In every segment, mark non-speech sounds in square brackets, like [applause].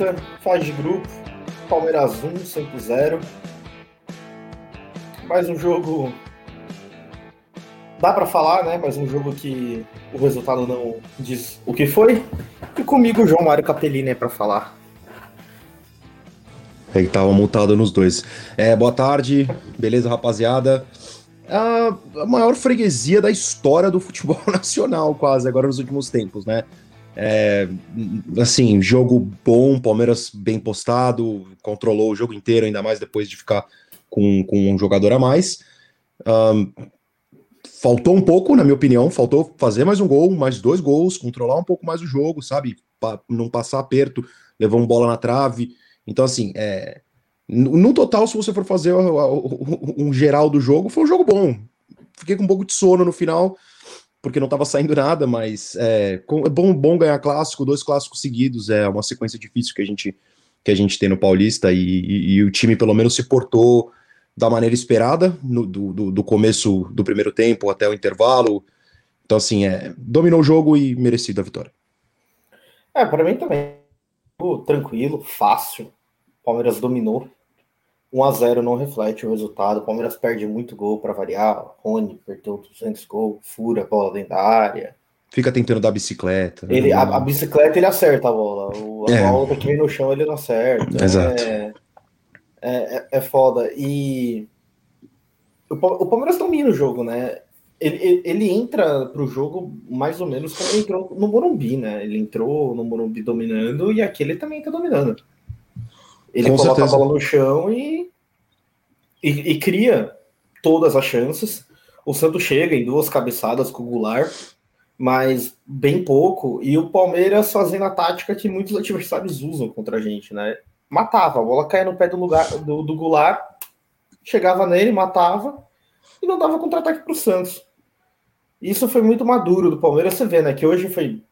Paulista, faz de grupo, Palmeiras 1, 5 0. Mais um jogo. Dá para falar, né? Mais um jogo que o resultado não diz o que foi. E comigo, João Mário Capellini, é para falar. Ele tava montado nos dois. É, boa tarde, beleza, rapaziada? A, a maior freguesia da história do futebol [laughs] nacional, quase, agora nos últimos tempos, né? É, assim, jogo bom, Palmeiras bem postado, controlou o jogo inteiro, ainda mais depois de ficar com, com um jogador a mais. Um, faltou um pouco, na minha opinião, faltou fazer mais um gol, mais dois gols, controlar um pouco mais o jogo, sabe? Pa não passar aperto, levar uma bola na trave. Então, assim, é, no total, se você for fazer um geral do jogo, foi um jogo bom. Fiquei com um pouco de sono no final, porque não estava saindo nada, mas é, é, bom, bom ganhar clássico, dois clássicos seguidos, é uma sequência difícil que a gente, que a gente tem no Paulista, e, e, e o time pelo menos se portou da maneira esperada, no, do, do, do, começo do primeiro tempo até o intervalo. Então, assim, é, dominou o jogo e merecido a vitória. É, para mim também. Tranquilo, fácil. Palmeiras dominou. 1 a 0 não reflete o resultado. O Palmeiras perde muito gol para variar. Rony perdeu 200 gols, fura a bola dentro da área. Fica tentando dar bicicleta. Ele, a, a, bicicleta ele acerta a bola. O, a é. bola que vem no chão ele não acerta. Exato. É, é, é, é foda. E o, o Palmeiras domina o jogo, né? Ele, ele, ele entra pro jogo mais ou menos como ele entrou no Morumbi, né? Ele entrou no Morumbi dominando e aqui ele também tá dominando. Ele Com coloca certeza. a bola no chão e, e, e, cria todas as chances. O Santos chega em duas cabeçadas com o Goulart, mas bem pouco. E o Palmeiras fazendo a tática que muitos adversários usam contra a gente, né? Matava, a bola caía no pé do, lugar, do, do Goulart, chegava nele, matava e não dava contra-ataque para o Santos. Isso foi muito maduro do Palmeiras. Você vê, né? Que hoje foi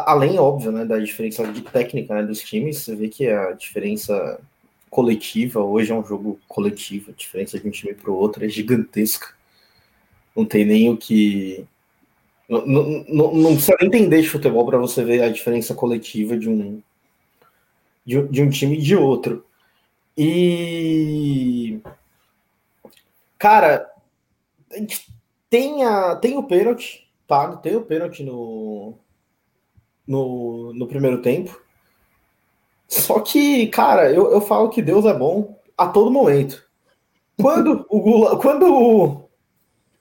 além, óbvio, né, da diferença de técnica né, dos times, você vê que a diferença coletiva, hoje é um jogo coletivo, a diferença de um time para o outro é gigantesca. Não tem nem o que. Não, não, não precisa nem entender de futebol para você ver a diferença coletiva de um, de, de um time e de outro. E. Cara, tem, a, tem o pênalti, tá? Tem o pênalti no, no, no primeiro tempo. Só que, cara, eu, eu falo que Deus é bom a todo momento. Quando o, Gula, quando o,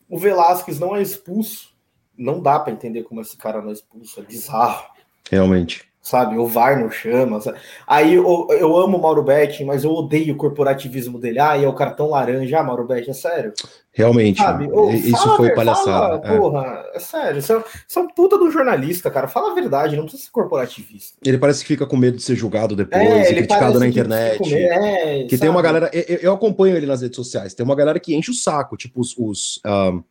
o Velasquez não é expulso, não dá para entender como esse cara não é expulso. É bizarro. Realmente sabe? O VAR não chama. Sabe? Aí eu, eu amo o Mauro Betti, mas eu odeio o corporativismo dele. Ah, e é o cartão laranja, ah, Mauro Betti, é sério. Realmente, sabe? isso foi palhaçada. Fala, é. Porra, é sério. Você, você é um puta do jornalista, cara. Fala a verdade, não precisa ser corporativista. Ele parece que fica com medo de ser julgado depois, é, criticado na internet. Que, é, que tem uma galera. Eu, eu, acompanho ele nas redes sociais. Tem uma galera que enche o saco, tipo os. os um,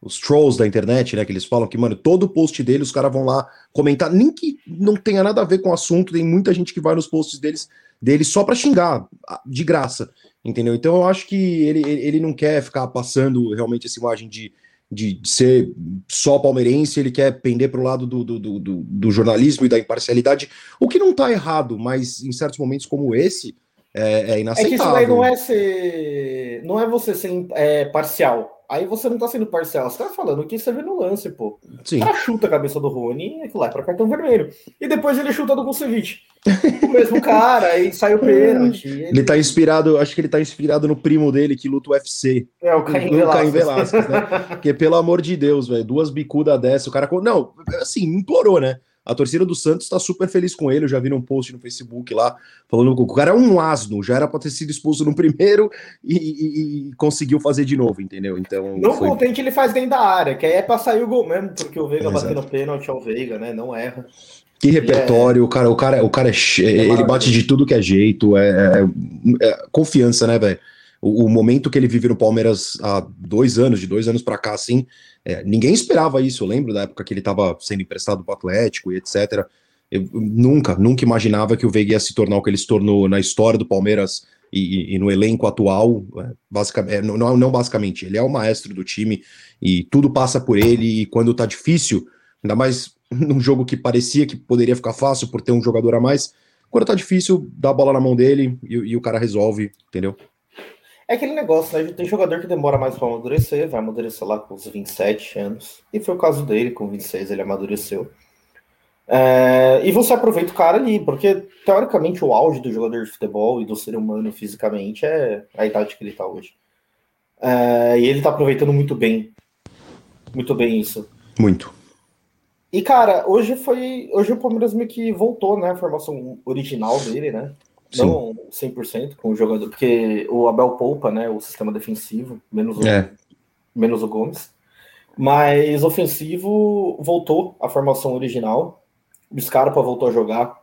os trolls da internet, né? Que eles falam que, mano, todo post dele os caras vão lá comentar, nem que não tenha nada a ver com o assunto, tem muita gente que vai nos posts deles, dele só pra xingar, de graça, entendeu? Então eu acho que ele, ele não quer ficar passando realmente essa imagem de, de, de ser só palmeirense, ele quer pender pro lado do, do, do, do, jornalismo e da imparcialidade, o que não tá errado, mas em certos momentos como esse, é, é inaceitável. É que isso daí não é ser. Não é você ser é, parcial Aí você não tá sendo parcial, você tá falando que você vê no lance, pô. Sim. O cara chuta a cabeça do Rony e aquilo lá é pra cartão vermelho. E depois ele chuta do Kusevich. o mesmo cara, aí sai o pênalti. [laughs] Ele... ele tá inspirado, acho que ele tá inspirado no primo dele que luta o UFC. É, o Caim Velasquez. Velasquez né? Porque, pelo amor de Deus, velho, duas bicudas dessa, o cara. Não, assim, implorou, né? A torcida do Santos está super feliz com ele. Eu já vi um post no Facebook lá falando que o cara é um asno, já era para ter sido expulso no primeiro e, e, e, conseguiu fazer de novo, entendeu? Então. Não foi... contente ele faz dentro da área, que aí é para sair o gol mesmo, porque o Veiga batendo pênalti ao Veiga, né? Não erra. Que repertório, é... o cara, o cara, o cara é, é ele bate de tudo que é jeito, é, é, é confiança, né, velho? O, o, momento que ele vive no Palmeiras há dois anos, de dois anos para cá, assim, é, ninguém esperava isso. Eu lembro da época que ele estava sendo emprestado para o Atlético e etc. Eu nunca, nunca imaginava que o Veiga ia se tornar o que ele se tornou na história do Palmeiras e, e no elenco atual. É, basicamente, é, não, não basicamente, ele é o maestro do time e tudo passa por ele. E quando tá difícil, ainda mais [laughs] num jogo que parecia que poderia ficar fácil por ter um jogador a mais, Quando tá difícil, dá a bola na mão dele e, e o cara resolve, entendeu? É aquele negócio, né? Tem jogador que demora mais para amadurecer, vai amadurecer lá com os 27 anos. E foi o caso dele, com 26 ele amadureceu. É, e você aproveita o cara ali, porque teoricamente o auge do jogador de futebol e do ser humano fisicamente é a idade que ele tá hoje. É, e ele tá aproveitando muito bem. Muito bem isso. Muito. E, cara, hoje foi. Hoje o Palmeiras meio que voltou, né? A formação original dele, né? Sim. Não 100% com o jogador, porque o Abel poupa, né? O sistema defensivo, menos o, é. menos o Gomes. Mas ofensivo voltou a formação original. O Scarpa voltou a jogar.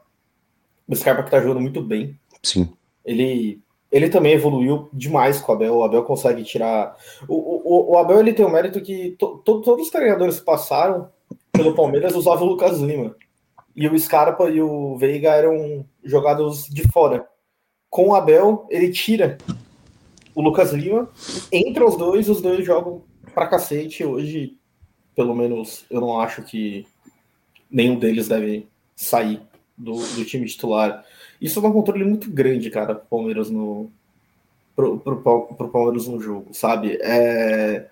O Scarpa que tá jogando muito bem. Sim. Ele, ele também evoluiu demais com o Abel. O Abel consegue tirar. O, o, o Abel ele tem o mérito que to, to, todos os treinadores que passaram pelo Palmeiras usavam o Lucas Lima. E o Scarpa e o Veiga eram jogados de fora. Com o Abel, ele tira o Lucas Lima, entra os dois, os dois jogam pra cacete. Hoje, pelo menos, eu não acho que nenhum deles deve sair do, do time titular. Isso é um controle muito grande, cara, pro Palmeiras no. Pro, pro, pro Palmeiras no jogo, sabe? É,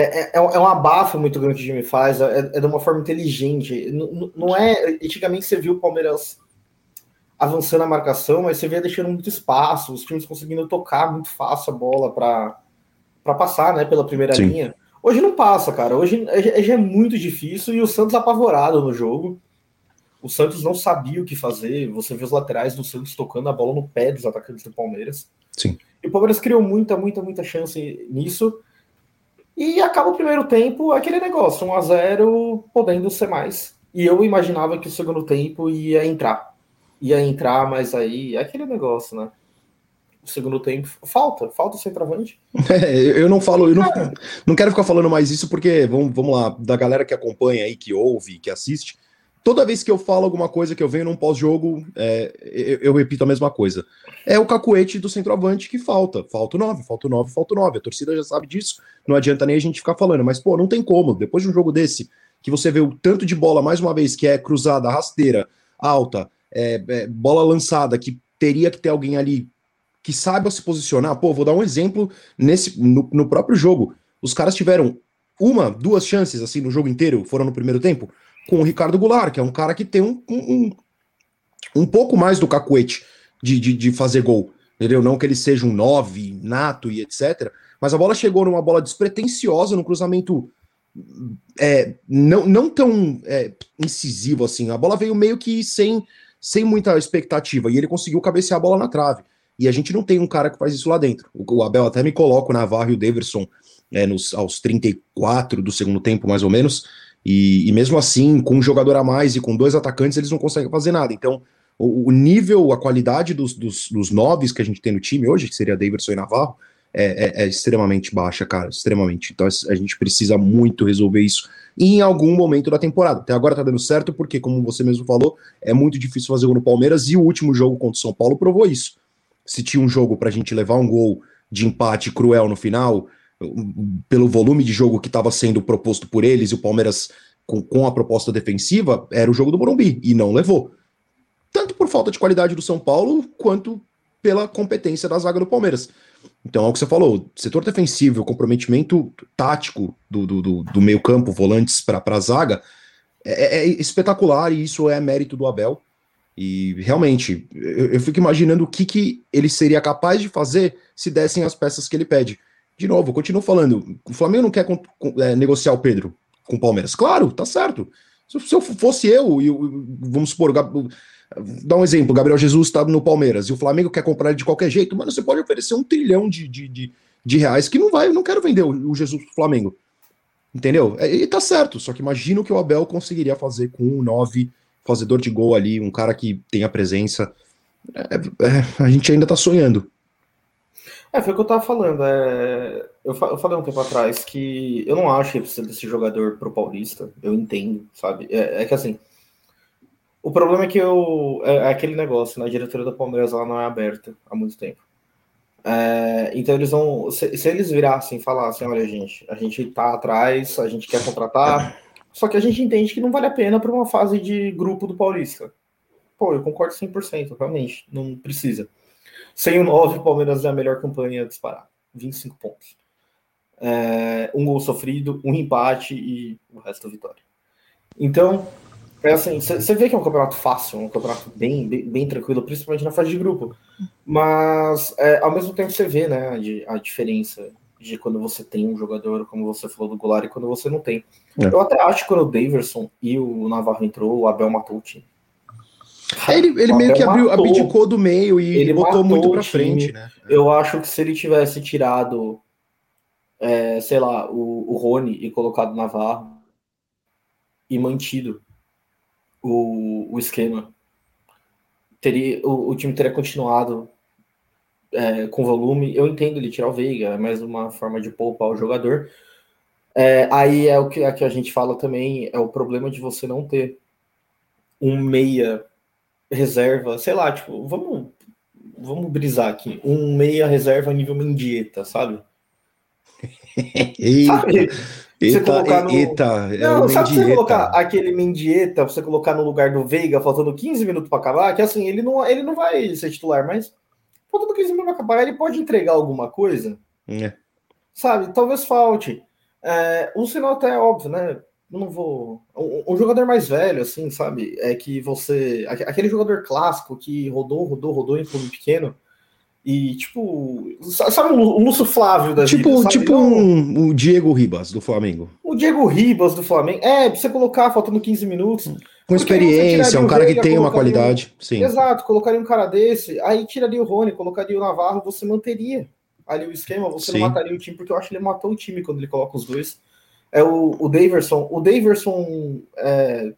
é, é, é um abafo muito grande que o time faz, é, é de uma forma inteligente. Não, não é. Antigamente você viu o Palmeiras avançando a marcação, mas você via deixando muito espaço, os times conseguindo tocar muito fácil a bola para passar né, pela primeira Sim. linha. Hoje não passa, cara. Hoje é, é muito difícil e o Santos apavorado no jogo. O Santos não sabia o que fazer. Você vê os laterais do Santos tocando a bola no pé dos atacantes do Palmeiras. Sim. E o Palmeiras criou muita, muita, muita chance nisso. E acaba o primeiro tempo aquele negócio, 1 a 0 podendo ser mais. E eu imaginava que o segundo tempo ia entrar. Ia entrar, mas aí é aquele negócio, né? segundo tempo. Falta, falta o centroavante. [laughs] É, eu não falo, eu não, não quero ficar falando mais isso, porque vamos, vamos lá, da galera que acompanha aí, que ouve, que assiste. Toda vez que eu falo alguma coisa que eu venho num pós-jogo, é, eu, eu, repito a mesma coisa. É o cacuete do centroavante que falta. Falta o 9, falta o 9, falta o 9. A torcida já sabe disso, não adianta nem a gente ficar falando. Mas, pô, não tem como. Depois de um jogo desse, que você vê o tanto de bola, mais uma vez, que é cruzada, rasteira, alta, é, é, bola lançada, que teria que ter alguém ali que saiba se posicionar. Pô, vou dar um exemplo nesse no, no próprio jogo. Os caras tiveram uma, duas chances assim no jogo inteiro, foram no primeiro tempo, com o Ricardo Goulart, que é um cara que tem um, um, um pouco mais do cacuete de, de, de fazer gol. Entendeu? Não que ele seja um 9 nato e etc. Mas a bola chegou numa bola despretensiosa, num cruzamento é, não, não tão é, incisivo assim. A bola veio meio que sem, sem muita expectativa. E ele conseguiu cabecear a bola na trave. E a gente não tem um cara que faz isso lá dentro. O, Abel até me coloca o Navarro e o Daverson é, nos, aos 34 do segundo tempo, mais ou menos. E, e, mesmo assim, com um jogador a mais e com dois atacantes, eles não conseguem fazer nada. Então, o, o nível, a qualidade dos, dos, dos noves que a gente tem no time hoje, que seria Daverson e Navarro, é, é, é, extremamente baixa, cara, extremamente. Então a gente precisa muito resolver isso em algum momento da temporada. Até agora tá dando certo, porque, como você mesmo falou, é muito difícil fazer gol no Palmeiras e o último jogo contra o São Paulo provou isso se tinha um jogo para a gente levar um gol de empate cruel no final, pelo volume de jogo que estava sendo proposto por eles e o Palmeiras com, com, a proposta defensiva, era o jogo do Morumbi e não levou. Tanto por falta de qualidade do São Paulo, quanto pela competência da zaga do Palmeiras. Então, é o que você falou: setor defensivo, comprometimento tático do, do, do, meio-campo, volantes para a zaga, é, é, espetacular e isso é mérito do Abel. E realmente, eu, eu, fico imaginando o que, que ele seria capaz de fazer se dessem as peças que ele pede. De novo, continuo falando, o Flamengo não quer é, negociar o Pedro com o Palmeiras. Claro, tá certo. Se, se eu fosse eu, e vamos supor, dar um exemplo, Gabriel Jesus está no Palmeiras e o Flamengo quer comprar ele de qualquer jeito, mano, você pode oferecer um trilhão de, de, de, de reais que não vai, eu não quero vender o, o Jesus pro Flamengo. Entendeu? É, e tá certo, só que imagino que o Abel conseguiria fazer com um 9 fazedor de gol ali, um cara que tem a presença. É, é, a gente ainda tá sonhando. É, foi o que eu tava falando. É... Eu, fa eu, falei um tempo atrás que eu não acho que precisa desse jogador pro Paulista. Eu entendo, sabe? É, é que assim. O problema é que eu. É, é, aquele negócio, né? A diretoria do Palmeiras ela não é aberta há muito tempo. É, então eles vão. Se, se, eles virassem e falassem, olha, gente, a gente tá atrás, a gente quer contratar. Só que a gente entende que não vale a pena para uma fase de grupo do Paulista. pô, eu concordo 100%, realmente, não precisa. Sem o 9, o Palmeiras é a melhor campanha disparar. 25 pontos. É, um gol sofrido, um empate e o resto vitória. Então, é assim, você vê que é um campeonato fácil, um campeonato bem, bem, bem tranquilo, principalmente na fase de grupo. Mas, é, ao mesmo tempo, você vê né, a, a, diferença de quando você tem um jogador, como você falou do Goulart, e quando você não tem. É. Eu até acho que quando o Daverson e o Navarro entrou, o Abel matou o time. Ele, ele meio que abriu, abdicou do meio e ele botou muito pra frente, né? Eu acho que se ele tivesse tirado, é, sei lá, o, o Rony e colocado Navarro e mantido o, o esquema, teria, o, o time teria continuado é, com volume. Eu entendo ele tirar o Veiga, é mais uma forma de poupar o jogador. É, aí é o que, é que a gente fala também, é o problema de você não ter um meia reserva, sei lá, tipo, vamos, vamos brisar aqui, um meia reserva nível Mendieta, sabe? [laughs] Eita, sabe? Eita, colocar no... eita, é não, é sabe você colocar aquele Mendieta, você colocar no lugar do Veiga, faltando 15 minutos para acabar, que assim, ele não, ele não vai ser titular, mas faltando 15 minutos para acabar, ele pode entregar alguma coisa, é. sabe? Talvez falte. É, um sinal até é óbvio, né? Não vou. Um, um, jogador mais velho, assim, sabe? É que você. Aquele jogador clássico que rodou, rodou, rodou em clube pequeno. E, tipo, sabe o Lúcio Flávio da tipo, vida, Tipo um, o Diego Ribas do Flamengo. O Diego Ribas do Flamengo. É, pra você colocar faltando 15 minutos. Com experiência, um cara que tem uma qualidade. Um, sim. Exato, colocaria um cara desse, aí tiraria o Rony, colocaria o Navarro, você manteria ali o esquema, você sim. não mataria o time, porque eu acho que ele matou o time quando ele coloca os dois é o, o Daverson. O Daverson. É,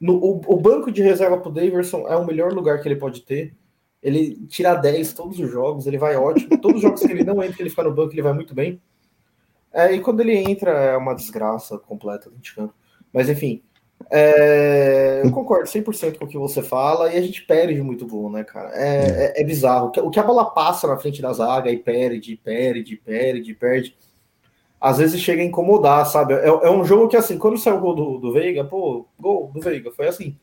no, o, o, banco de reserva pro Daverson é o melhor lugar que ele pode ter. Ele tira 10 todos os jogos, ele vai ótimo. [laughs] Todos os jogos que ele não entra, ele fica no banco, ele vai muito bem. É, e quando ele entra, é uma desgraça completa de campo. Mas enfim, é, eu concordo 100% com o que você fala e a gente perde muito gol, né, cara? É, é. é, é bizarro. O que a bola passa na frente da zaga e perde, perde, perde, perde às vezes chega a incomodar, sabe? É, é um jogo que, assim, quando saiu o gol do, do Veiga, pô, gol do Veiga, foi assim.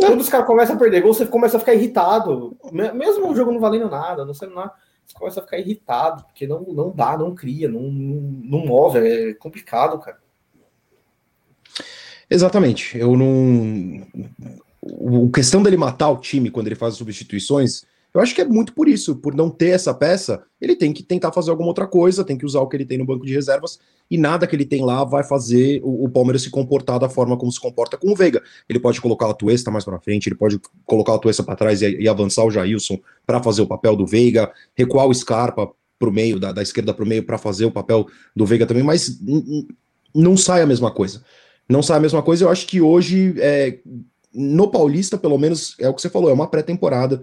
É. Quando os caras começam a perder gol, você começa a ficar irritado. Mesmo o jogo não valendo nada, não sendo nada, você começa a ficar irritado, porque não, não dá, não cria, não, não, não move, é complicado, cara. Exatamente. Eu não. O questão dele matar o time quando ele faz as substituições eu acho que é muito por isso, por não ter essa peça, ele tem que tentar fazer alguma outra coisa, tem que usar o que ele tem no banco de reservas, e nada que ele tem lá vai fazer o, o Palmeiras se comportar da forma como se comporta com o Veiga. Ele pode colocar o Tuesta mais para frente, ele pode colocar o Tuesta para trás e, e, avançar o Jailson para fazer o papel do Veiga, recuar o Scarpa para o meio, da, da esquerda para o meio, para fazer o papel do Veiga também, mas não sai a mesma coisa. Não sai a mesma coisa, eu acho que hoje, é, no Paulista, pelo menos, é o que você falou, é uma pré-temporada.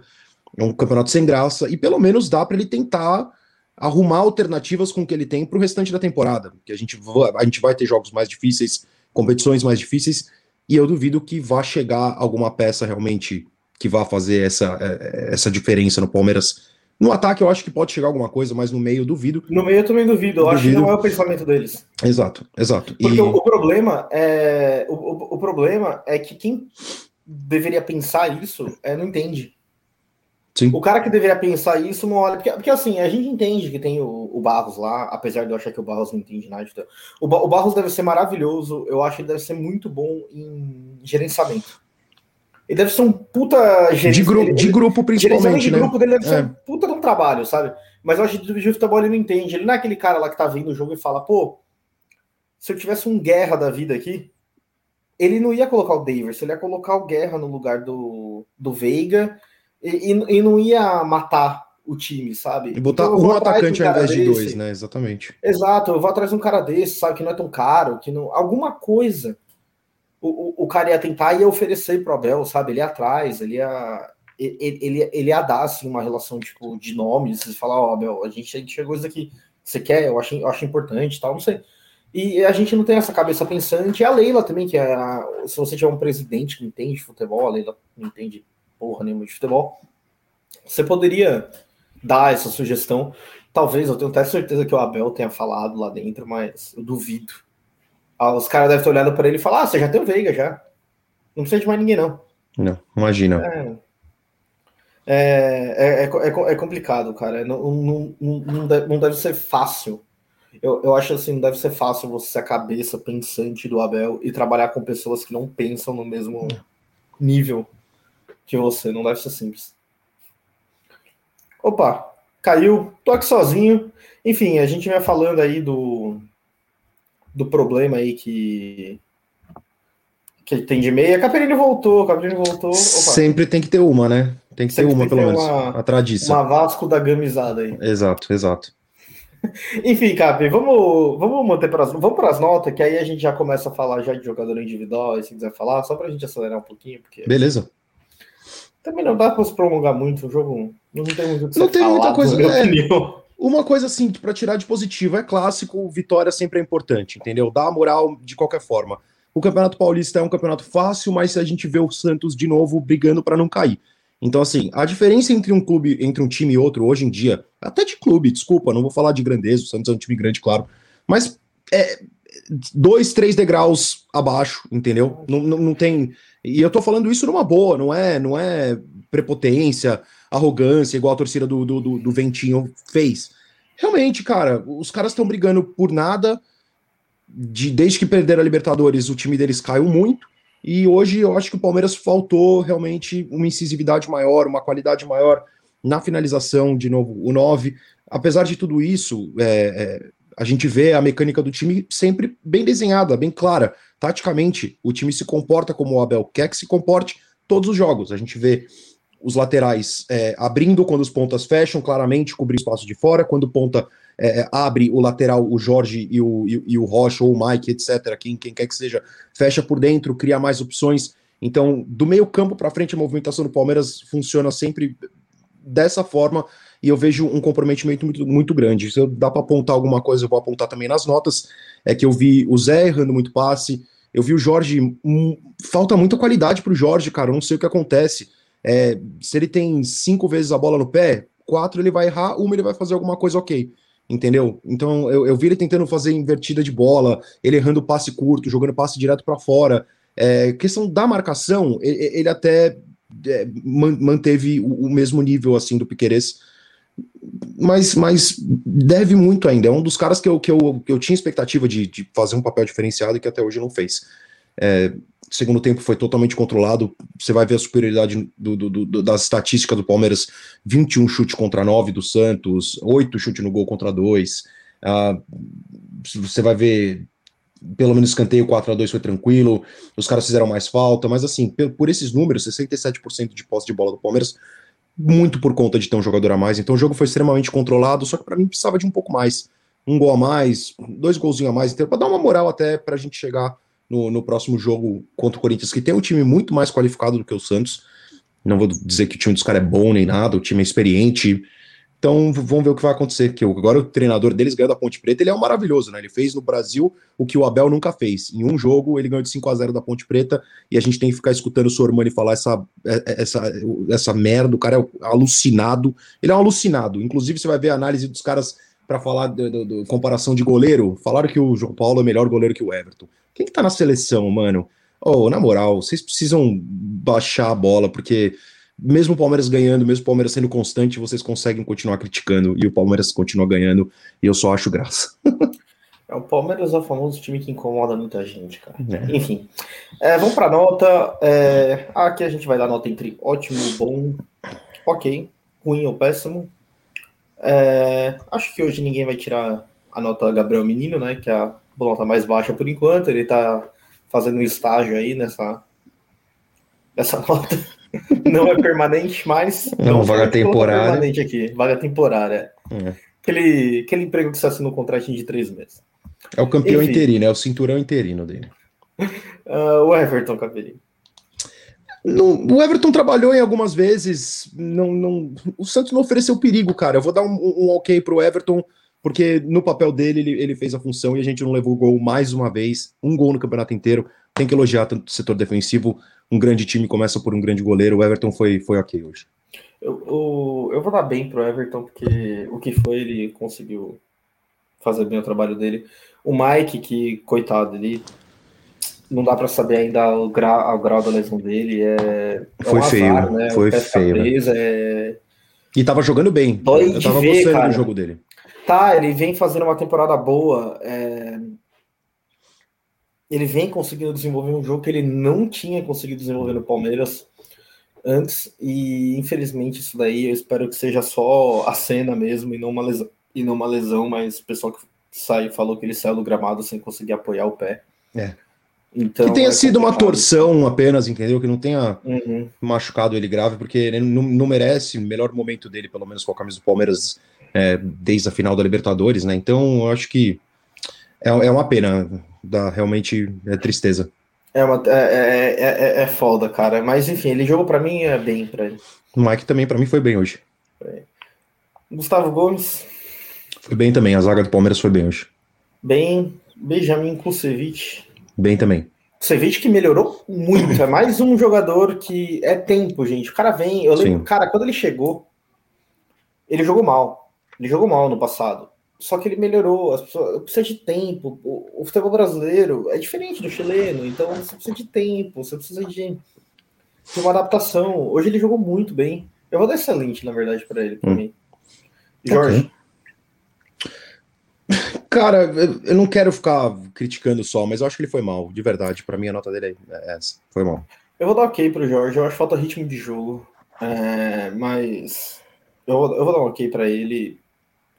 É um campeonato sem graça, e pelo menos dá para ele tentar arrumar alternativas com o que ele tem para o restante da temporada. Que a gente, a gente vai ter jogos mais difíceis, competições mais difíceis, e eu duvido que vá chegar alguma peça realmente que vá fazer essa, é, essa diferença no Palmeiras. No ataque eu acho que pode chegar alguma coisa, mas no meio eu duvido. No meio eu também duvido, eu duvido. acho que não é o pensamento deles. Exato, exato. Porque e... o, o, problema é o, o, o, problema é que quem deveria pensar isso é, não entende. Sim. O cara que deveria pensar isso não olha. Porque, porque assim, a gente entende que tem o, o, Barros lá, apesar de eu achar que o Barros não entende nada. O, o Barros deve ser maravilhoso, eu acho que ele deve ser muito bom em gerenciamento. Ele deve ser um puta gerente. De, gru de grupo, principalmente. De né? grupo dele deve é. ser um puta de um trabalho, sabe? Mas eu acho que o futebol ele não entende. Ele não é aquele cara lá que tá vindo o jogo e fala, pô, se eu tivesse um guerra da vida aqui, ele não ia colocar o Davis, ele ia colocar o Guerra no lugar do, do Veiga e, e, não ia matar o time, sabe? E botar então, um atacante um ao invés de desse. dois, né? Exatamente. Exato, eu vou atrás de um cara desse, sabe? Que não é tão caro, que não. Alguma coisa o, o, o cara ia tentar e ia oferecer pro Abel, sabe? Ele ia atrás, ele ia. Ele, ele, ele ia dar assim, uma relação tipo, de nomes, você falar, ó, oh, Abel, a gente, a gente chegou isso aqui, você quer, eu acho, eu acho importante tal, não sei. E a gente não tem essa cabeça pensante. E a Leila também, que é a, se você tiver um presidente que entende futebol, a Leila não entende porra nenhuma de futebol, você poderia dar essa sugestão. Talvez, eu tenho até certeza que o Abel tenha falado lá dentro, mas eu duvido. Ah, os caras devem ter olhado para ele e falar: Ah, você já tem o Veiga já. Não precisa de mais ninguém, não. Não, imagina. É, É, é, é, é complicado, cara. Não, não, não, deve, não deve ser fácil. Eu, eu acho assim, não deve ser fácil você ser a cabeça pensante do Abel e trabalhar com pessoas que não pensam no mesmo nível que você. Não deve ser simples. Opa, caiu, tô aqui sozinho. Enfim, a gente vai falando aí do, do problema aí que que tem de meia. Caperini voltou, Caperini voltou. Opa. Sempre tem que ter uma, né? Tem que Sempre ter uma, pelo menos. Uma, a tradição. Uma Vasco da gamizada aí. Exato, exato. [laughs] Enfim, Cap, vamos, vamos manter para as vamos para as notas, que aí a gente já começa a falar já de jogador individual, se quiser falar, só para a gente acelerar um pouquinho. Porque... Beleza. Também não dá para se prolongar muito o jogo. Não tem muito que Não tem muita coisa. É, uma coisa assim, para tirar de positivo, é clássico, vitória sempre é importante, entendeu? Dá a moral de qualquer forma. O Campeonato Paulista é um campeonato fácil, mas a gente vê o Santos de novo brigando para não cair. Então, assim, a diferença entre um clube, entre um time e outro, hoje em dia, até de clube, desculpa, não vou falar de grandeza, o Santos é um time grande, claro, mas é dois, três degraus abaixo, entendeu? Não, não, não tem. E eu tô falando isso numa boa, não é, não é prepotência, arrogância, igual a torcida do, do, do, do Ventinho fez. Realmente, cara, os caras estão brigando por nada de, desde que perderam a Libertadores, o time deles caiu muito. E hoje eu acho que o Palmeiras faltou realmente uma incisividade maior, uma qualidade maior na finalização, de novo, o 9. Apesar de tudo isso, é, é, a gente vê a mecânica do time sempre bem desenhada, bem clara. Taticamente, o time se comporta como o Abel quer que se comporte todos os jogos. A gente vê os laterais é, abrindo quando os pontas fecham, claramente, cobrir espaço de fora, quando o ponta é, é, abre o lateral, o Jorge e o, e, e, o Rocha, ou o Mike, etc., quem, quem quer que seja, fecha por dentro, cria mais opções. Então, do meio campo para frente, a movimentação do Palmeiras funciona sempre dessa forma, e eu vejo um comprometimento muito, muito grande. Se eu dá para apontar alguma coisa, eu vou apontar também nas notas, é que eu vi o Zé errando muito passe, eu vi o Jorge, um, falta muita qualidade para o Jorge, cara, eu não sei o que acontece. É, se ele tem cinco vezes a bola no pé, quatro ele vai errar, uma ele vai fazer alguma coisa ok entendeu? Então eu, eu vi ele tentando fazer invertida de bola, ele errando passe curto, jogando passe direto para fora. É, questão da marcação, ele, ele até é, manteve o, o, mesmo nível assim do Piqueires, mas, mas deve muito ainda. É um dos caras que eu, que eu, que eu tinha expectativa de, de fazer um papel diferenciado e que até hoje não fez. É, segundo tempo foi totalmente controlado. Você vai ver a superioridade do, do, do, das estatísticas do Palmeiras: 21 chute contra 9 do Santos, 8 chute no gol contra 2. Uh, você vai ver, pelo menos escanteio 4 a 2 foi tranquilo. Os caras fizeram mais falta, mas assim, por, por esses números, 67% de posse de bola do Palmeiras. Muito por conta de ter um jogador a mais. Então o jogo foi extremamente controlado, só que para mim precisava de um pouco mais. Um gol a mais, dois golzinhos a mais, para dar uma moral até para a gente chegar no, no próximo jogo contra o Corinthians, que tem um time muito mais qualificado do que o Santos. Não vou dizer que o time dos caras é bom nem nada, o time é experiente. Então vamos ver o que vai acontecer. Que agora o treinador deles ganhou da Ponte Preta, ele é um maravilhoso, né? Ele fez no Brasil o que o Abel nunca fez. Em um jogo, ele ganhou de 5 a 0 da Ponte Preta, e a gente tem que ficar escutando o Sormani falar essa, é, é, essa, essa merda. O cara é alucinado. Ele é um alucinado. Inclusive, você vai ver a análise dos caras para falar de comparação de goleiro. Falaram que o João Paulo é melhor goleiro que o Everton. Quem que tá na seleção, mano? Oh, na moral, vocês precisam baixar a bola, porque mesmo o Palmeiras ganhando, mesmo o Palmeiras sendo constante, vocês conseguem continuar criticando e o Palmeiras continua ganhando e eu só acho graça. É, o Palmeiras é o famoso time que incomoda muita gente, cara. É. Enfim, é, vamos para nota. É, aqui a gente vai dar nota entre ótimo, bom, ok, ruim ou péssimo. É, acho que hoje ninguém vai tirar a nota Gabriel Menino, né? Que é a nota mais baixa por enquanto. Ele tá fazendo um estágio aí nessa, nessa [laughs] nota. [laughs] Não é permanente, mas. Não, não vaga temporária. permanente aqui, vaga temporária. É. Aquele, aquele emprego que você assina um contratinho de três meses. É o campeão Enfim. interino, é o cinturão interino dele. Uh, [laughs] o Everton Capelinho. o Everton trabalhou em algumas vezes. Não, não, o Santos não ofereceu perigo, cara. Eu vou dar um, um ok pro Everton porque no papel dele ele, ele, fez a função e a gente não levou o gol mais uma vez, um gol no campeonato inteiro. Tem que elogiar tanto o setor defensivo. Um grande time começa por um grande goleiro. O Everton foi, foi ok hoje. Eu, eu, eu vou dar bem pro Everton, porque o que foi, ele conseguiu fazer bem o trabalho dele. O Mike, que, coitado, ele. não dá para saber ainda o grau, o grau da lesão dele. É, foi é um feio, azar, né? foi feio. Presa, é... E tava jogando bem. Dói Eu tava ver, gostando cara. do jogo dele. Tá, ele vem fazendo uma temporada boa. É... Ele vem conseguindo desenvolver um jogo que ele não tinha conseguido desenvolver no Palmeiras antes. E infelizmente isso daí eu espero que seja só a cena mesmo e não uma lesão. E não uma lesão, mas o pessoal que saiu falou que ele saiu do gramado sem conseguir apoiar o pé. É. Então, que tenha é sido uma torção apenas, entendeu? Que não tenha uhum. machucado ele grave, porque ele não, não, merece o melhor momento dele, pelo menos com a camisa do Palmeiras, é, desde a final da Libertadores, né? Então, eu acho que é, é uma pena, dá realmente é tristeza. É, uma, é, é, é, é foda, cara. Mas enfim, ele jogou para mim é bem para ele. O Mike também, para mim, foi bem hoje. Gustavo Gomes. Foi bem também, a zaga do Palmeiras foi bem hoje. Bem, Benjamin Kusevich. Bem também. Kusevich que melhorou muito. É mais um jogador que é tempo, gente. O cara vem. Eu lembro, Sim. cara, quando ele chegou, ele jogou mal. Ele jogou mal no passado. Só que ele melhorou. As pessoas precisa de tempo. O, o futebol brasileiro é diferente do chileno, então você precisa de tempo, você precisa de, de uma adaptação. Hoje ele jogou muito bem. Eu vou dar excelente, na verdade, para ele, para hum. mim. Jorge. Okay. Cara, eu não quero ficar criticando só, mas eu acho que ele foi mal, de verdade. Para mim, a nota dele é essa. Foi mal. Eu vou dar ok pro Jorge. Eu acho que falta ritmo de jogo. É, mas eu vou, eu vou dar um ok para ele.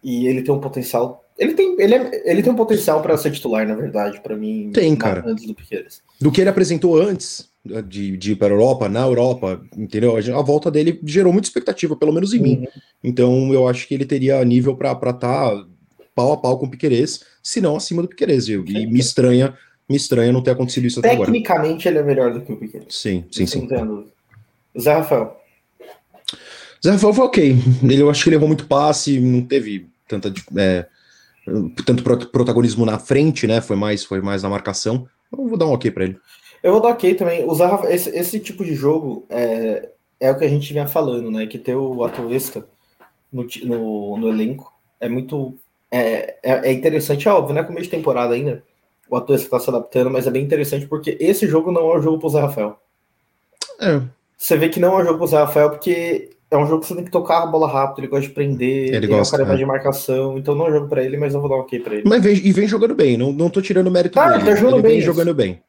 E ele tem um potencial. Ele tem, ele, é, ele tem um potencial para ser titular, na verdade, para mim. Tem, cara. Antes do Piqueires. Do que ele apresentou antes de, de ir para a Europa, na Europa, entendeu? A volta dele gerou muita expectativa, pelo menos em uhum. mim. Então eu acho que ele teria nível para estar tá pau a pau com o Piquerez, se não acima do Piquerez. E, e me estranha, me estranha não ter acontecido isso até agora. Tecnicamente ele é melhor do que o Piquerez. Sim, sim, sim. Zé Rafael. Zé Rafael foi ok. Ele, eu acho que ele errou muito passe, não teve tanta, é, tanto protagonismo na frente, né? Foi mais, foi mais na marcação. Eu vou dar um ok para ele. Eu vou dar ok também. O Zé Rafael, esse, esse tipo de jogo é, é o que a gente vinha falando, né? Que ter o Atuesta no, no, no elenco é muito é, é, é, interessante, é óbvio, né? Começo de temporada ainda. O ator está se adaptando, mas é bem interessante porque esse jogo não é um jogo pro Zé Rafael. É. Você vê que não é um jogo pro Zé Rafael porque é um jogo que você tem que tocar a bola rápido, ele gosta de prender, ele gosta, é cara é. de marcação, então não é jogo pra ele, mas eu vou dar um ok pra ele. Mas vem, e vem jogando bem, não, não tô tirando mérito tá, dele. Ele tá jogando ele bem. Vem jogando bem.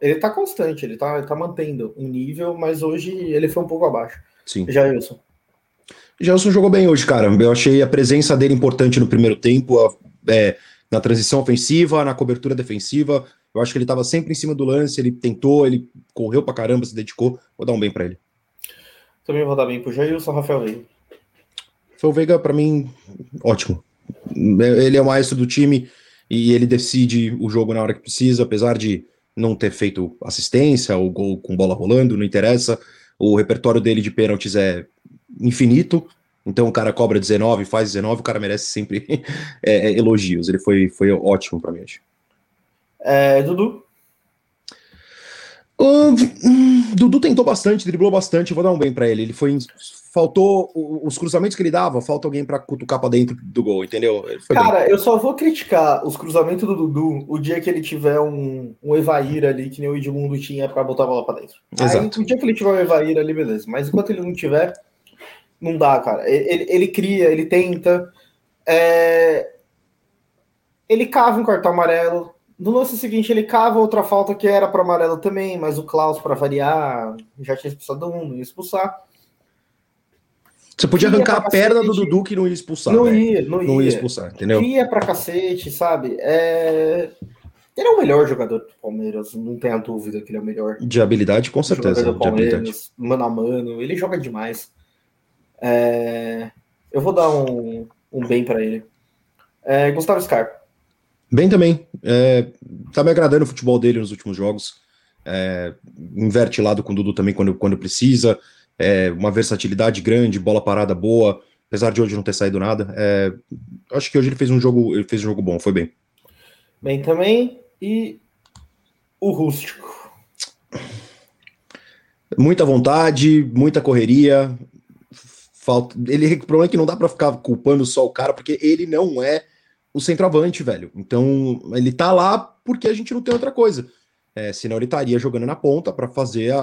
Ele tá constante, ele tá, ele tá mantendo um nível, mas hoje ele foi um pouco abaixo. Sim. Já Wilson. Gelson jogou bem hoje, cara. Eu achei a presença dele importante no primeiro tempo, é, na transição ofensiva, na cobertura defensiva. Eu acho que ele estava sempre em cima do lance, ele tentou, ele correu pra caramba, se dedicou. Vou dar um bem para ele. Também vou dar bem pro Jailson, Rafael Veiga. Rafael Veiga, para mim, ótimo. Ele é o maestro do time e ele decide o jogo na hora que precisa, apesar de não ter feito assistência ou gol com bola rolando, não interessa. O repertório dele de pênaltis é infinito. Então o cara cobra 19, faz 19, o cara merece sempre [laughs] é, é, elogios. Ele foi, foi ótimo para mim hoje. É, Dudu? Uh, Dudu tentou bastante, driblou bastante, vou dar um bem para ele. Ele foi. Faltou os cruzamentos que ele dava, falta alguém para cutucar para dentro do gol, entendeu? Cara, bem. eu só vou criticar os cruzamentos do Dudu o dia que ele tiver um, um Evair ali, que nem o Edmundo tinha para botar a bola para dentro. Exato. Aí, o dia que ele tiver um Evair ali, beleza. Mas enquanto ele não tiver, não dá, cara. Ele, ele cria, ele tenta. É... Ele cava um cartão amarelo. No lance seguinte, ele cava outra falta que era para amarelo também, mas o Klaus, para variar, já tinha expulsado um, não ia expulsar. Você podia arrancar a perna cacete. do Dudu que não ia expulsar. Não né? ia, não, não ia. ia expulsar, entendeu? Ia pra cacete, sabe? É... Ele é o melhor jogador do Palmeiras, não tenha dúvida que ele é o melhor. De habilidade, com certeza. Do Palmeiras, mano a mano, ele joga demais. É, eu vou dar um, um bem para ele. É, Gustavo Scarpa. Bem também. É, tá me agradando o futebol dele nos últimos jogos. É, inverte lado com o Dudu também quando, quando precisa. É, uma versatilidade grande, bola parada boa. Apesar de hoje não ter saído nada. É, acho que hoje ele fez um jogo, ele fez um jogo bom, foi bem. Bem também. E o rústico. Muita vontade, muita correria, Falta, ele, o problema é que não dá para ficar culpando só o cara, porque ele não é o centroavante, velho. Então, ele tá lá porque a gente não tem outra coisa. É, senão ele estaria jogando na ponta para fazer a,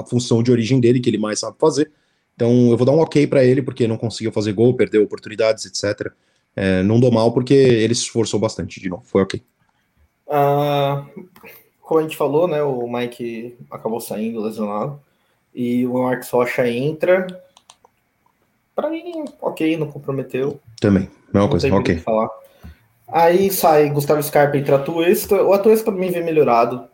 a, função de origem dele, que ele mais sabe fazer. Então eu vou dar um ok para ele, porque não conseguiu fazer gol, perdeu oportunidades, etc. É, não dou mal, porque ele se esforçou bastante de novo. Foi ok. Uh, como a gente falou, né? O Mike acabou saindo lesionado. E o Marcos Rocha entra. Para mim, ok, não comprometeu. Também, mesma coisa, ok. Falar. Aí sai Gustavo Scarpa entra Atuesta. O Atuesta para mim vem melhorado.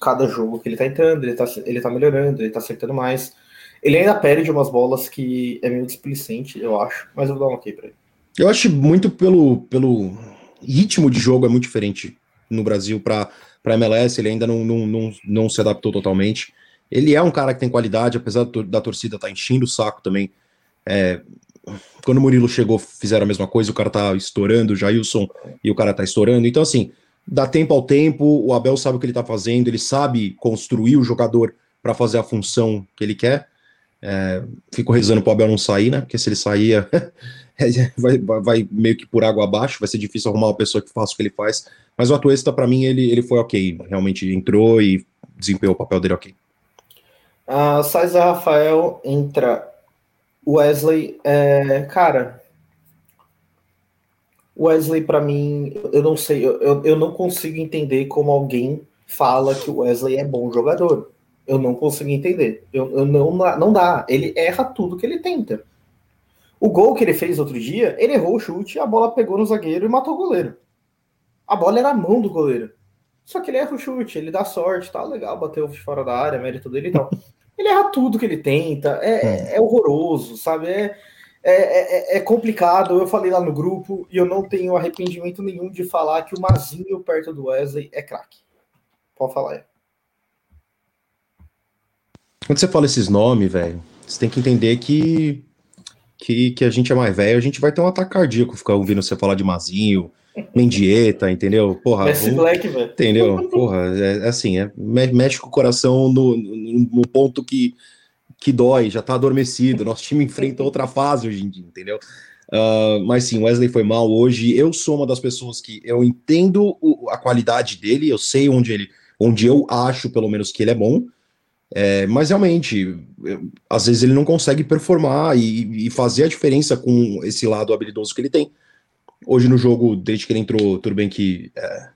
Cada jogo que ele tá entrando, ele tá, ele tá melhorando, ele tá acertando mais. Ele ainda perde umas bolas que é meio displicente, eu acho, mas eu vou dar um ok pra ele. Eu acho muito pelo, pelo ritmo de jogo é muito diferente no Brasil para MLS, ele ainda não, não, não, não se adaptou totalmente. Ele é um cara que tem qualidade, apesar da torcida estar tá enchendo o saco também. É, quando o Murilo chegou, fizeram a mesma coisa, o cara tá estourando, o Jailson e o cara tá estourando. Então, assim, dá tempo ao tempo, o Abel sabe o que ele tá fazendo, ele sabe construir o jogador para fazer a função que ele quer. É, fico rezando pro Abel não sair, né? Porque se ele sair, [laughs] vai, vai, meio que por água abaixo, vai ser difícil arrumar uma pessoa que faça o que ele faz. Mas o Atuesta, para mim, ele, ele foi ok. Realmente entrou e desempenhou o papel dele ok. Uh, César Rafael entra. Wesley, é, cara. Wesley, para mim, eu não sei, eu, eu não consigo entender como alguém fala que o Wesley é bom jogador. Eu não consigo entender. Eu, eu não, não dá. Ele erra tudo que ele tenta. O gol que ele fez outro dia, ele errou o chute, a bola pegou no zagueiro e matou o goleiro. A bola era a mão do goleiro. Só que ele erra o chute, ele dá sorte, tá legal, bateu fora da área, mérito dele e tal. [laughs] Ele erra tudo que ele tenta, é, é, é horroroso, sabe? É, é, é, é, complicado. Eu falei lá no grupo e eu não tenho arrependimento nenhum de falar que o Mazinho perto do Wesley é craque. Pode falar aí. Quando você fala esses nomes, velho, você tem que entender que que, que a gente é mais velho, a gente vai ter um ataque cardíaco ficar ouvindo você falar de Mazinho, Mendieta, entendeu? Porra, Messi Black, velho. Entendeu? Porra, é, é assim, é, mexe com o coração no, no, ponto que, que dói, já tá adormecido. Nosso time enfrenta outra fase hoje em dia, entendeu? Uh, mas sim, Wesley foi mal hoje. Eu sou uma das pessoas que eu entendo o, a qualidade dele, eu sei onde ele, onde eu acho, pelo menos, que ele é bom. É, mas realmente, às vezes ele não consegue performar e, e, fazer a diferença com esse lado habilidoso que ele tem. Hoje no jogo, desde que ele entrou, tudo bem que é,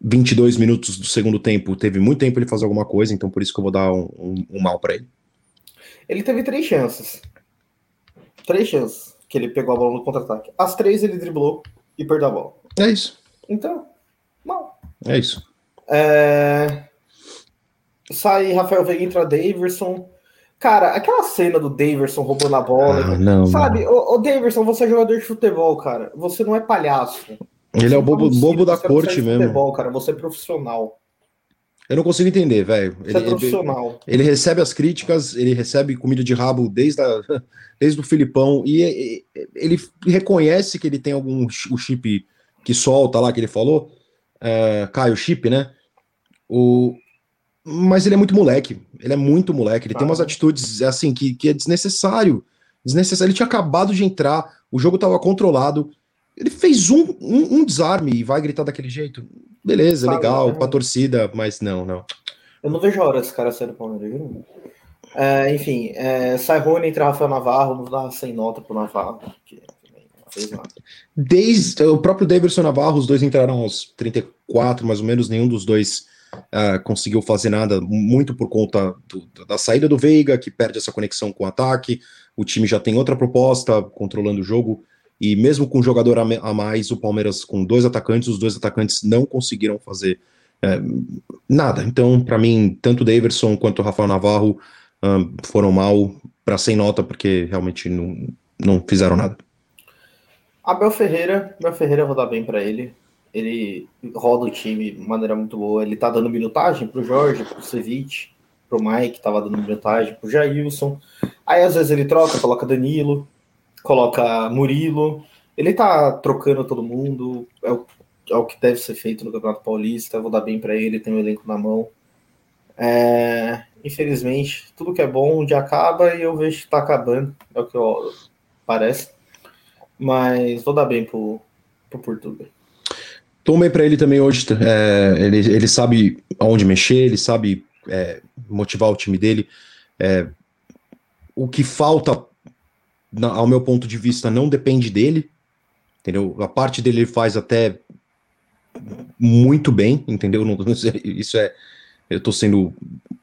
22 minutos do segundo tempo, teve muito tempo ele fazer alguma coisa, então por isso que eu vou dar um, um, um mal para ele. Ele teve três chances. Três chances que ele pegou a bola no contra-ataque. As três ele driblou e perdeu a bola. É isso. Então, mal. É isso. É... Sai Rafael Veiga, entra Daverson. Cara, aquela cena do Daverson roubando a bola. Ah, não, sabe, ô, ô Daverson, você é jogador de futebol, cara. Você não é palhaço. Ele é o bobo, bobo da corte mesmo. Futebol, cara. Você é profissional. Eu não consigo entender, velho. Ele, é profissional. Ele, ele, recebe as críticas, ele recebe comida de rabo desde, a, [laughs] desde o Filipão e, e ele reconhece que ele tem algum o chip que solta lá que ele falou, é, cai o chip, né? O, mas ele é muito moleque. Ele é muito moleque. Ele ah. tem umas atitudes assim que, que é desnecessário. Desnecessário. Ele tinha acabado de entrar, o jogo estava controlado. Ele fez um, um, um, desarme e vai gritar daquele jeito. Beleza, Sabe, legal, é... pra torcida, mas não, não. Eu não vejo a hora desse cara sair do Palmeiras, é, enfim, é, sai Rony entre Rafael Navarro, não dá sem nota pro Navarro, porque não fez nada. Desde o próprio Davidson Navarro, os dois entraram aos 34, mais ou menos, nenhum dos dois uh, conseguiu fazer nada, muito por conta do, da saída do Veiga, que perde essa conexão com o ataque. O time já tem outra proposta, controlando o jogo. E mesmo com um jogador a mais, o Palmeiras com dois atacantes, os dois atacantes não conseguiram fazer é, nada. Então, para mim, tanto o Daverson quanto o Rafael Navarro um, foram mal para sem nota, porque realmente não, não fizeram nada. Abel Ferreira, Abel Ferreira vou dar bem para ele ele roda o time de maneira muito boa. Ele tá dando minutagem pro Jorge, pro Cevic, pro Mike, tava dando minutagem pro Jailson. Aí às vezes ele troca, coloca Danilo, coloca Murilo. Ele tá trocando todo mundo. É o, é o que deve ser feito no Campeonato Paulista. Vou dar bem para ele, tem o um elenco na mão. É, infelizmente, tudo que é bom um dia acaba e eu vejo que tá acabando. É o que eu, parece. Mas vou dar bem pro, pro Portugal. Tomei para ele também hoje. É, ele, ele sabe aonde mexer, ele sabe é, motivar o time dele. É, o que falta, na, ao meu ponto de vista, não depende dele. Entendeu? A parte dele ele faz até muito bem, entendeu? Isso é. Eu tô sendo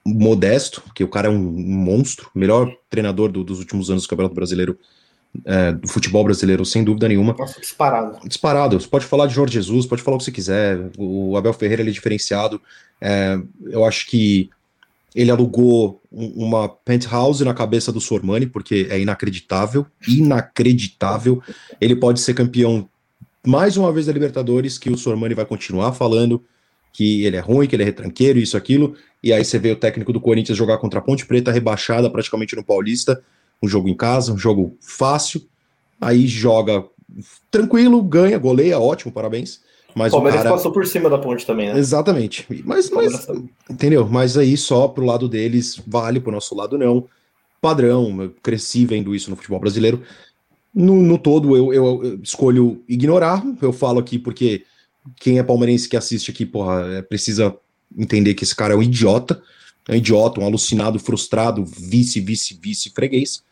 modesto, porque o cara é um, um monstro, melhor treinador do, dos últimos anos do Campeonato Brasileiro é, do futebol brasileiro, sem dúvida nenhuma. Nossa, disparado. Disparado. Você pode falar de Jorge Jesus, pode falar o que você quiser. O Abel Ferreira ele é diferenciado. É, eu acho que ele alugou uma penthouse na cabeça do Sormani, porque é inacreditável, inacreditável. Ele pode ser campeão mais uma vez da Libertadores, que o Sormani vai continuar falando que ele é ruim, que ele é retranqueiro, isso, aquilo. E aí você vê o técnico do Corinthians jogar contra a Ponte Preta, rebaixada praticamente no Paulista um jogo em casa, um jogo fácil, aí joga tranquilo, ganha, goleia, ótimo, parabéns. Mas o Palmeiras cara... passou por cima da ponte também, né? Exatamente. Mas, mas entendeu? Mas aí só pro lado deles vale, pro nosso lado não. Padrão, eu cresci vendo isso no futebol brasileiro. No, no todo, eu, eu, eu, escolho ignorar. Eu falo aqui porque quem é palmeirense que assiste aqui, porra, é, precisa entender que esse cara é um idiota. É um idiota, um alucinado, frustrado, vice, vice, vice, freguês.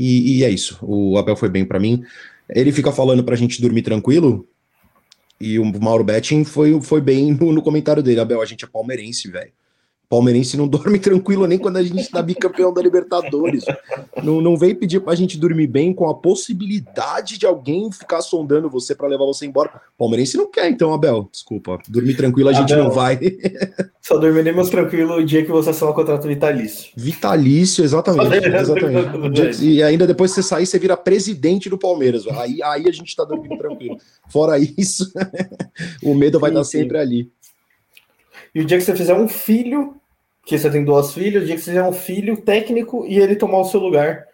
E, e é isso. O Abel foi bem para mim. Ele fica falando pra gente dormir tranquilo. E o Mauro Betting foi, foi bem no, no comentário dele. Abel, a gente é palmeirense, velho. Palmeirense não [laughs] dorme tranquilo nem quando a gente está bicampeão da Libertadores. Não, não vem pedir para a gente dormir bem com a possibilidade de alguém ficar sondando você para levar você embora. Palmeirense não quer, então, Abel. Desculpa. Dormir tranquilo a gente Abel, não vai. Só dormiremos tranquilo o dia que você assinar o contrato vitalício. Vitalício, exatamente. exatamente. E ainda depois que você sair, você vira presidente do Palmeiras. Aí, aí a gente está dormindo tranquilo. Fora isso, [laughs] o medo vai sim, estar sempre ali. E o dia que você fizer um filho, que você tem duas filhas, o dia que você fizer um filho técnico e ele tomar o seu lugar.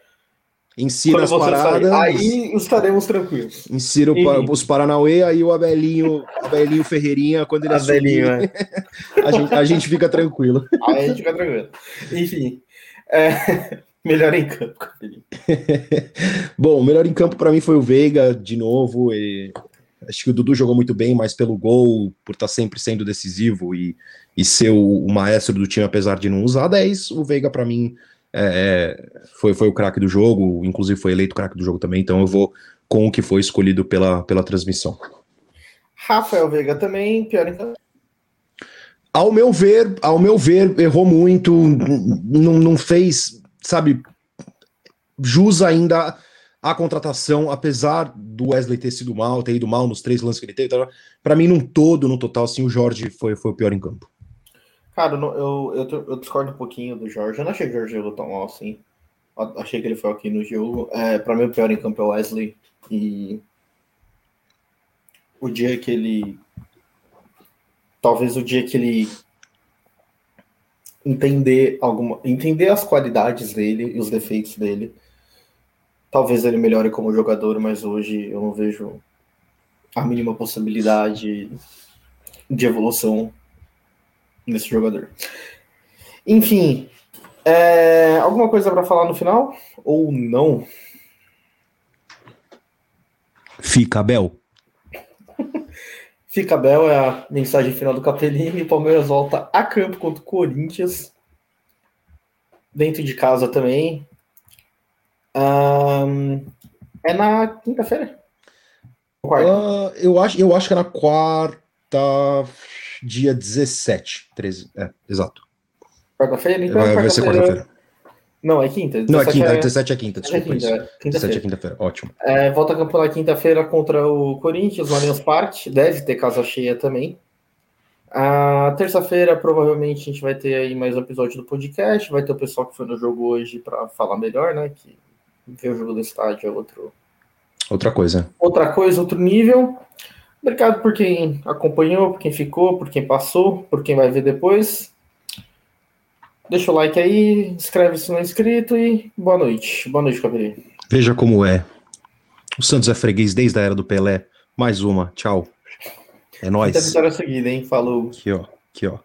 Ensina as paradas. Sair, aí estaremos tranquilos. Ensina e... os Paranauê, aí o Abelinho, Abelinho Ferreirinha, quando ele Abelinho, assumir, é. [laughs] a, gente, a gente fica tranquilo. Aí a gente fica tranquilo. Enfim. É... [laughs] Melhor em campo, [laughs] Bom, o melhor em campo para mim foi o Veiga, de novo. E Acho que o Dudu jogou muito bem, mas pelo gol, por estar tá sempre sendo decisivo e, e ser o, o maestro do time, apesar de não usar 10, o Veiga, para mim, é, é, foi, foi o craque do jogo, inclusive foi eleito craque do jogo também, então eu vou com o que foi escolhido pela, pela transmissão. Rafael Veiga também, pior então. Ao meu ver, ao meu ver, errou muito, não, não fez, sabe, jus ainda a contratação, apesar do Wesley ter sido mal, ter ido mal nos três lances que ele teve, tá? para mim, num todo, no total, assim, o Jorge foi, foi o pior em campo. Cara, eu, eu, eu, discordo um pouquinho do Jorge. Eu não achei o Jorge jogou tão mal assim. Achei que ele foi aqui no jogo. É, para mim, o pior em campo é o Wesley. E o dia que ele. Talvez o dia que ele entender alguma. Entender as qualidades dele e os defeitos dele Talvez ele melhore como jogador, mas hoje eu não vejo a mínima possibilidade de evolução nesse jogador. Enfim, é, alguma coisa para falar no final? Ou não? Fica, Bel. Fica, Bel é a mensagem final do Capellini. O Palmeiras volta a campo contra o Corinthians. Dentro de casa também. Um, é na quinta-feira? Uh, eu, acho, eu acho que é na quarta, dia 17. 13, é, exato. Quarta-feira? Então vai, vai ser quarta-feira. Não, é quinta. Não, é quinta, é... 17 é quinta, desculpa. É quinta, isso. É. Quinta 17 é quinta-feira, ótimo. É, volta a campo na quinta-feira contra o Corinthians, no Allianz Parque. Deve ter casa cheia também. A terça-feira, provavelmente, a gente vai ter aí mais um episódio do podcast. Vai ter o pessoal que foi no jogo hoje para falar melhor, né? Que ver o jogo do estádio é outro. Outra coisa. Outra coisa, outro nível. Obrigado por quem acompanhou, por quem ficou, por quem passou, por quem vai ver depois. Deixa o like aí, inscreve-se no inscrito e boa noite. Boa noite, Cabelinho. Veja como é. O Santos é freguês desde a era do Pelé. Mais uma. Tchau. É nóis. Muita vitória seguida, hein? Falou. Aqui, ó. Aqui, ó.